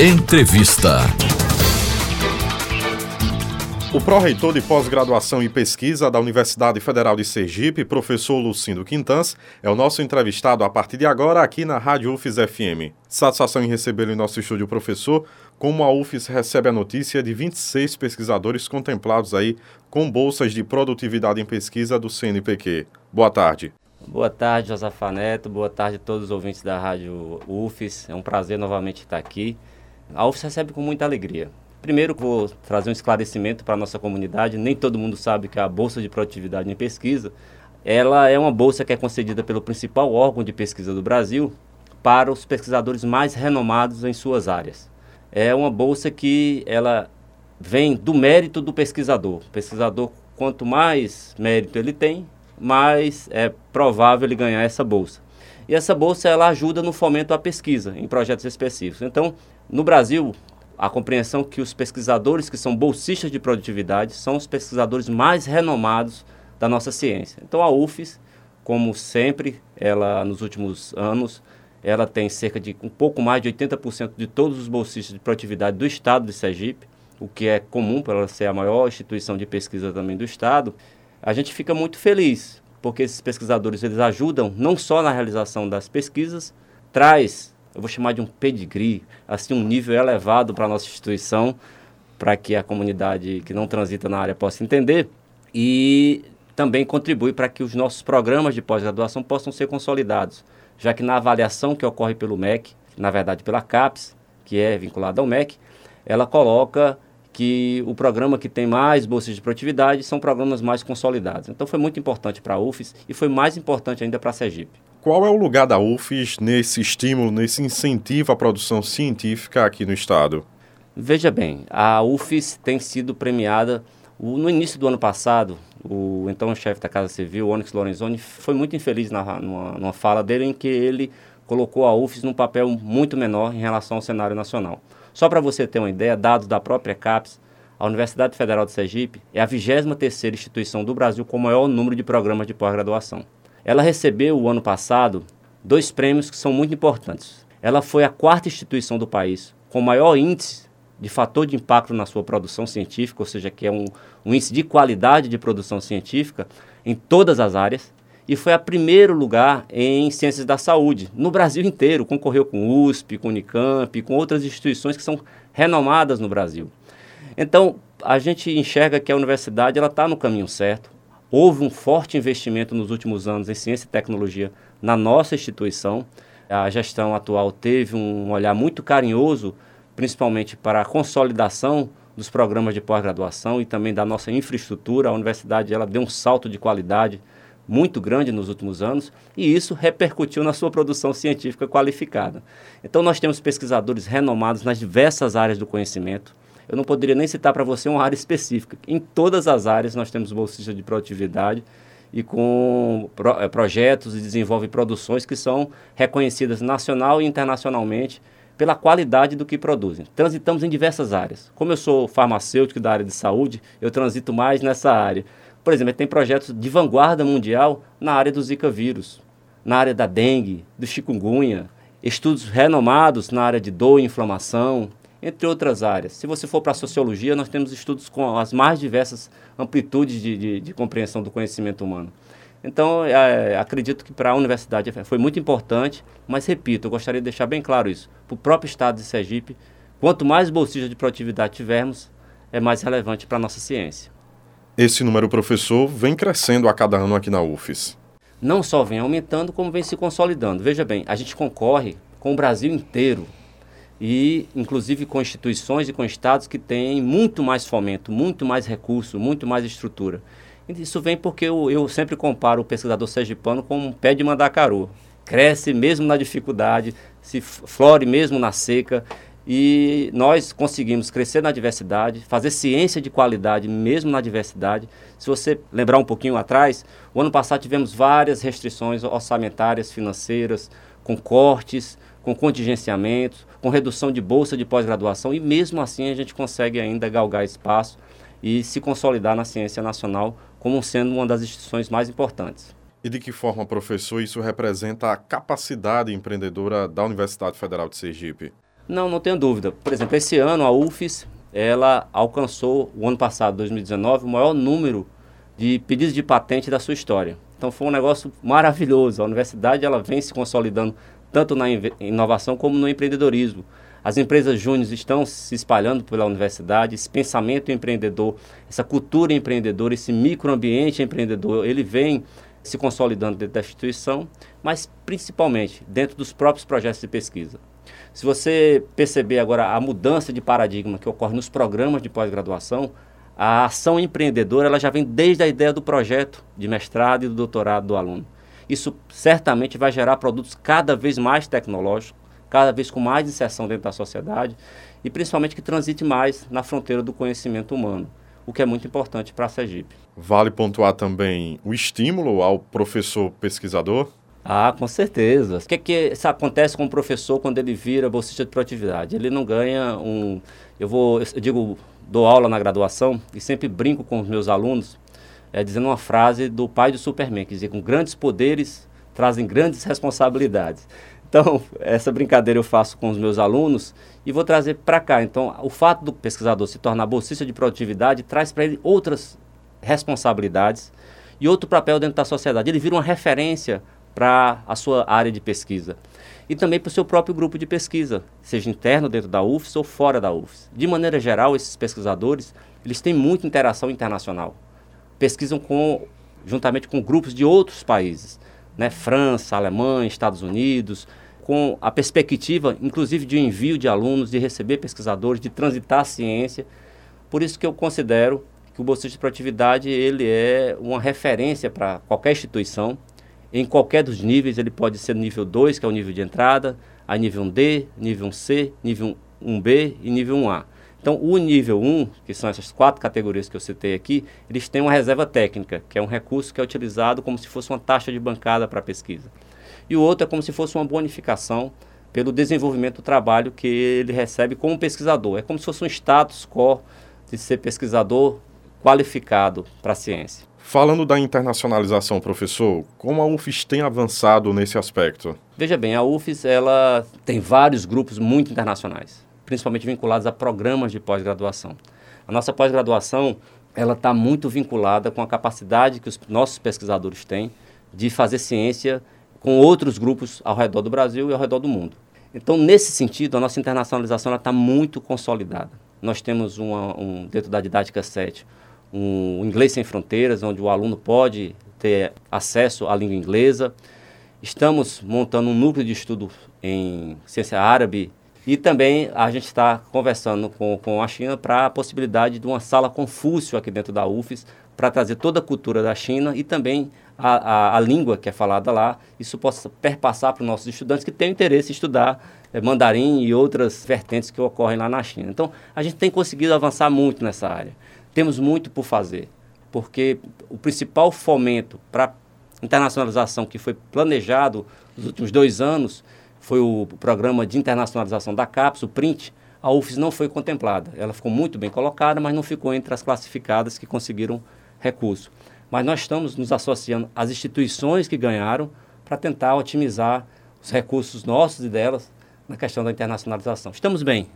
Entrevista. O pró-reitor de pós-graduação e pesquisa da Universidade Federal de Sergipe, professor Lucindo Quintans, é o nosso entrevistado a partir de agora aqui na Rádio UFES FM. Satisfação em recebê-lo em nosso estúdio, professor. Como a UFES recebe a notícia de 26 pesquisadores contemplados aí com bolsas de produtividade em pesquisa do CNPq. Boa tarde. Boa tarde, Josafa Neto. Boa tarde a todos os ouvintes da Rádio UFES. É um prazer novamente estar aqui. A UFES recebe com muita alegria. Primeiro, vou trazer um esclarecimento para a nossa comunidade. Nem todo mundo sabe que a Bolsa de Produtividade em Pesquisa ela é uma bolsa que é concedida pelo principal órgão de pesquisa do Brasil para os pesquisadores mais renomados em suas áreas. É uma bolsa que ela vem do mérito do pesquisador. O pesquisador, quanto mais mérito ele tem, mais é provável ele ganhar essa bolsa. E essa bolsa ela ajuda no fomento à pesquisa em projetos específicos. Então, no Brasil, a compreensão que os pesquisadores que são bolsistas de produtividade são os pesquisadores mais renomados da nossa ciência. Então a UFES, como sempre, ela nos últimos anos, ela tem cerca de um pouco mais de 80% de todos os bolsistas de produtividade do estado de Sergipe, o que é comum para ela ser a maior instituição de pesquisa também do estado. A gente fica muito feliz, porque esses pesquisadores eles ajudam não só na realização das pesquisas, traz eu vou chamar de um pedigree, assim, um nível elevado para a nossa instituição, para que a comunidade que não transita na área possa entender e também contribui para que os nossos programas de pós-graduação possam ser consolidados, já que na avaliação que ocorre pelo MEC, na verdade pela CAPES, que é vinculada ao MEC, ela coloca que o programa que tem mais bolsas de produtividade são programas mais consolidados. Então foi muito importante para a UFES e foi mais importante ainda para a Sergipe. Qual é o lugar da UFES nesse estímulo, nesse incentivo à produção científica aqui no Estado? Veja bem, a UFES tem sido premiada. No início do ano passado, o então chefe da Casa Civil, Onyx Lorenzoni, foi muito infeliz na, numa, numa fala dele em que ele colocou a UFES num papel muito menor em relação ao cenário nacional. Só para você ter uma ideia, dados da própria CAPES, a Universidade Federal de Sergipe é a 23ª instituição do Brasil com o maior número de programas de pós-graduação. Ela recebeu, o ano passado, dois prêmios que são muito importantes. Ela foi a quarta instituição do país com maior índice de fator de impacto na sua produção científica, ou seja, que é um, um índice de qualidade de produção científica em todas as áreas, e foi a primeiro lugar em ciências da saúde, no Brasil inteiro. Concorreu com USP, com Unicamp, com outras instituições que são renomadas no Brasil. Então, a gente enxerga que a universidade está no caminho certo. Houve um forte investimento nos últimos anos em ciência e tecnologia na nossa instituição. A gestão atual teve um olhar muito carinhoso, principalmente para a consolidação dos programas de pós-graduação e também da nossa infraestrutura. A universidade ela deu um salto de qualidade muito grande nos últimos anos e isso repercutiu na sua produção científica qualificada. Então nós temos pesquisadores renomados nas diversas áreas do conhecimento eu não poderia nem citar para você uma área específica. Em todas as áreas nós temos bolsistas de produtividade e com pro, é, projetos e desenvolve produções que são reconhecidas nacional e internacionalmente pela qualidade do que produzem. Transitamos em diversas áreas. Como eu sou farmacêutico da área de saúde, eu transito mais nessa área. Por exemplo, tem projetos de vanguarda mundial na área do Zika vírus, na área da dengue, do chikungunya, estudos renomados na área de dor e inflamação, entre outras áreas. Se você for para a sociologia, nós temos estudos com as mais diversas amplitudes de, de, de compreensão do conhecimento humano. Então, é, acredito que para a universidade foi muito importante, mas repito, eu gostaria de deixar bem claro isso. Para o próprio estado de Sergipe, quanto mais bolsistas de produtividade tivermos, é mais relevante para a nossa ciência. Esse número, professor, vem crescendo a cada ano aqui na UFES. Não só vem aumentando, como vem se consolidando. Veja bem, a gente concorre com o Brasil inteiro e inclusive com instituições e com estados que têm muito mais fomento, muito mais recurso, muito mais estrutura. Isso vem porque eu, eu sempre comparo o pesquisador sergipano com um pé de mandacaru. Cresce mesmo na dificuldade, se flore mesmo na seca, e nós conseguimos crescer na diversidade, fazer ciência de qualidade mesmo na diversidade. Se você lembrar um pouquinho atrás, o ano passado tivemos várias restrições orçamentárias, financeiras, com cortes, com contingenciamentos, com redução de bolsa de pós-graduação e mesmo assim a gente consegue ainda galgar espaço e se consolidar na ciência nacional como sendo uma das instituições mais importantes. E de que forma, professor, isso representa a capacidade empreendedora da Universidade Federal de Sergipe? Não, não tenho dúvida. Por exemplo, esse ano a UFES, ela alcançou, o ano passado, 2019, o maior número de pedidos de patente da sua história. Então foi um negócio maravilhoso. A universidade ela vem se consolidando tanto na inovação como no empreendedorismo. As empresas júniores estão se espalhando pela universidade, esse pensamento empreendedor, essa cultura empreendedora, esse microambiente empreendedor, ele vem se consolidando dentro da instituição, mas principalmente dentro dos próprios projetos de pesquisa. Se você perceber agora a mudança de paradigma que ocorre nos programas de pós-graduação, a ação empreendedora ela já vem desde a ideia do projeto de mestrado e do doutorado do aluno. Isso certamente vai gerar produtos cada vez mais tecnológicos, cada vez com mais inserção dentro da sociedade e principalmente que transite mais na fronteira do conhecimento humano, o que é muito importante para a Sergipe. Vale pontuar também o estímulo ao professor pesquisador? Ah, com certeza. O que, que isso acontece com o professor quando ele vira bolsista de produtividade? Ele não ganha um. Eu vou, eu digo, dou aula na graduação e sempre brinco com os meus alunos, é, dizendo uma frase do pai do Superman, que dizia: com grandes poderes trazem grandes responsabilidades. Então, essa brincadeira eu faço com os meus alunos e vou trazer para cá. Então, o fato do pesquisador se tornar bolsista de produtividade traz para ele outras responsabilidades e outro papel dentro da sociedade. Ele vira uma referência para a sua área de pesquisa. E também para o seu próprio grupo de pesquisa, seja interno dentro da UFS ou fora da UFS. De maneira geral, esses pesquisadores, eles têm muita interação internacional. Pesquisam com, juntamente com grupos de outros países, né? França, Alemanha, Estados Unidos, com a perspectiva, inclusive, de envio de alunos, de receber pesquisadores, de transitar a ciência. Por isso que eu considero que o bolsista de produtividade ele é uma referência para qualquer instituição. Em qualquer dos níveis, ele pode ser nível 2, que é o nível de entrada, a nível 1D, nível 1C, nível 1B e nível 1A. Então, o nível 1, que são essas quatro categorias que eu citei aqui, eles têm uma reserva técnica, que é um recurso que é utilizado como se fosse uma taxa de bancada para a pesquisa e o outro é como se fosse uma bonificação pelo desenvolvimento do trabalho que ele recebe como pesquisador. É como se fosse um status quo de ser pesquisador qualificado para a ciência. Falando da internacionalização, professor, como a UFES tem avançado nesse aspecto? Veja bem, a UFES ela tem vários grupos muito internacionais, principalmente vinculados a programas de pós-graduação. A nossa pós-graduação ela está muito vinculada com a capacidade que os nossos pesquisadores têm de fazer ciência com outros grupos ao redor do Brasil e ao redor do mundo. Então, nesse sentido, a nossa internacionalização está muito consolidada. Nós temos uma, um, dentro da didática 7 um, Inglês Sem Fronteiras, onde o aluno pode ter acesso à língua inglesa. Estamos montando um núcleo de estudo em ciência árabe e também a gente está conversando com, com a China para a possibilidade de uma sala Confúcio aqui dentro da UFES, para trazer toda a cultura da China e também a, a, a, língua que é falada lá, isso possa perpassar para os nossos estudantes que têm interesse em estudar é, mandarim e outras vertentes que ocorrem lá na China. Então, a gente tem conseguido avançar muito nessa área. Temos muito por fazer, porque o principal fomento para internacionalização que foi planejado nos últimos dois anos foi o programa de internacionalização da CAPES, o PRINT. A UFES não foi contemplada. Ela ficou muito bem colocada, mas não ficou entre as classificadas que conseguiram recurso mas nós estamos nos associando às instituições que ganharam para tentar otimizar os recursos nossos e delas na questão da internacionalização. Estamos bem,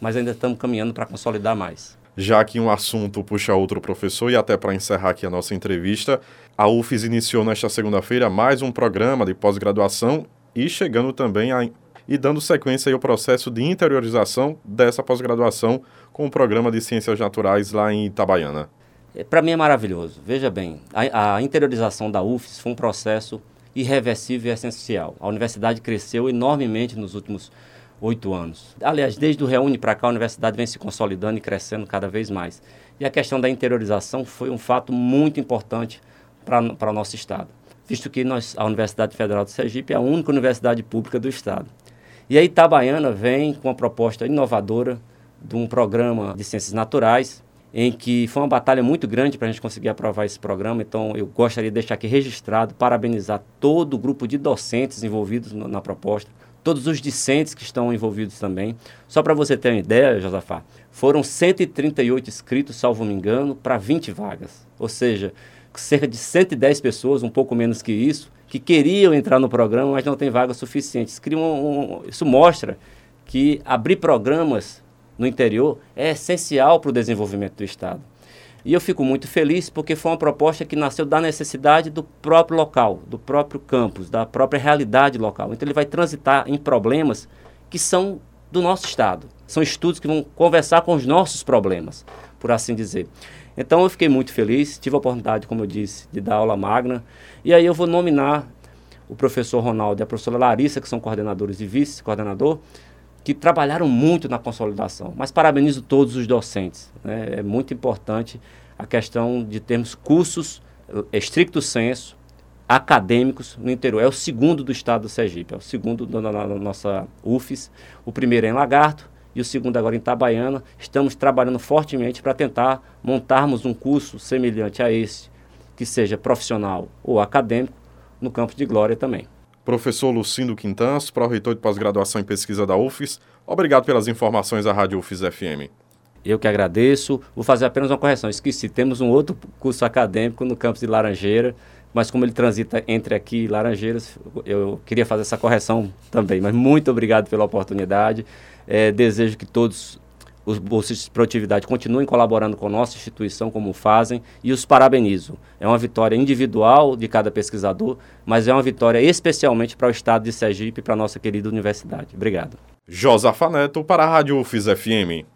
mas ainda estamos caminhando para consolidar mais. Já que um assunto puxa outro professor, e até para encerrar aqui a nossa entrevista, a UFES iniciou nesta segunda-feira mais um programa de pós-graduação e chegando também a e dando sequência ao processo de interiorização dessa pós-graduação com o programa de Ciências Naturais lá em Itabaiana. É, para mim é maravilhoso. Veja bem, a, a, interiorização da UFES foi um processo irreversível e essencial. A universidade cresceu enormemente nos últimos oito anos. Aliás, desde o Reúne para cá, a universidade vem se consolidando e crescendo cada vez mais. E a questão da interiorização foi um fato muito importante para o nosso Estado, visto que nós, a Universidade Federal de Sergipe é a única universidade pública do Estado. E a Itabaiana vem com uma proposta inovadora de um programa de ciências naturais, em que foi uma batalha muito grande para a gente conseguir aprovar esse programa. Então, eu gostaria de deixar aqui registrado, parabenizar todo o grupo de docentes envolvidos no, na proposta, todos os discentes que estão envolvidos também. Só para você ter uma ideia, Josafá, foram 138 inscritos, salvo me engano, para 20 vagas. Ou seja, cerca de 110 pessoas, um pouco menos que isso, que queriam entrar no programa, mas não tem vagas suficientes. Um, um, isso mostra que abrir programas no interior é essencial para o desenvolvimento do Estado. E eu fico muito feliz porque foi uma proposta que nasceu da necessidade do próprio local, do próprio campus, da própria realidade local. Então ele vai transitar em problemas que são do nosso estado. São estudos que vão conversar com os nossos problemas, por assim dizer. Então eu fiquei muito feliz, tive a oportunidade, como eu disse, de dar aula magna. E aí eu vou nominar o professor Ronaldo e a professora Larissa, que são coordenadores e vice-coordenador, que trabalharam muito na consolidação. Mas parabenizo todos os docentes. Né? É muito importante a questão de termos cursos eh, estricto senso, acadêmicos no interior. É o segundo do estado do Sergipe, é o segundo da, da nossa UFES. O primeiro é em Lagarto e o segundo agora em Itabaiana. Estamos trabalhando fortemente para tentar montarmos um curso semelhante a esse, que seja profissional ou acadêmico, no campo de Glória também. Professor Lucindo Quintans, pró-reitor de pós-graduação em pesquisa da UFES, obrigado pelas informações à Rádio UFES FM. Eu que agradeço. Vou fazer apenas uma correção. Esqueci, temos um outro curso acadêmico no campus de Laranjeira, mas como ele transita entre aqui e Laranjeiras, eu queria fazer essa correção também. Mas muito obrigado pela oportunidade. É, desejo que todos os bolsistas de produtividade continuem colaborando com a nossa instituição como fazem e os parabenizo. É uma vitória individual de cada pesquisador, mas é uma vitória especialmente para o estado de Sergipe e para a nossa querida universidade. Obrigado. Josafa Neto para a Rádio UFIS FM.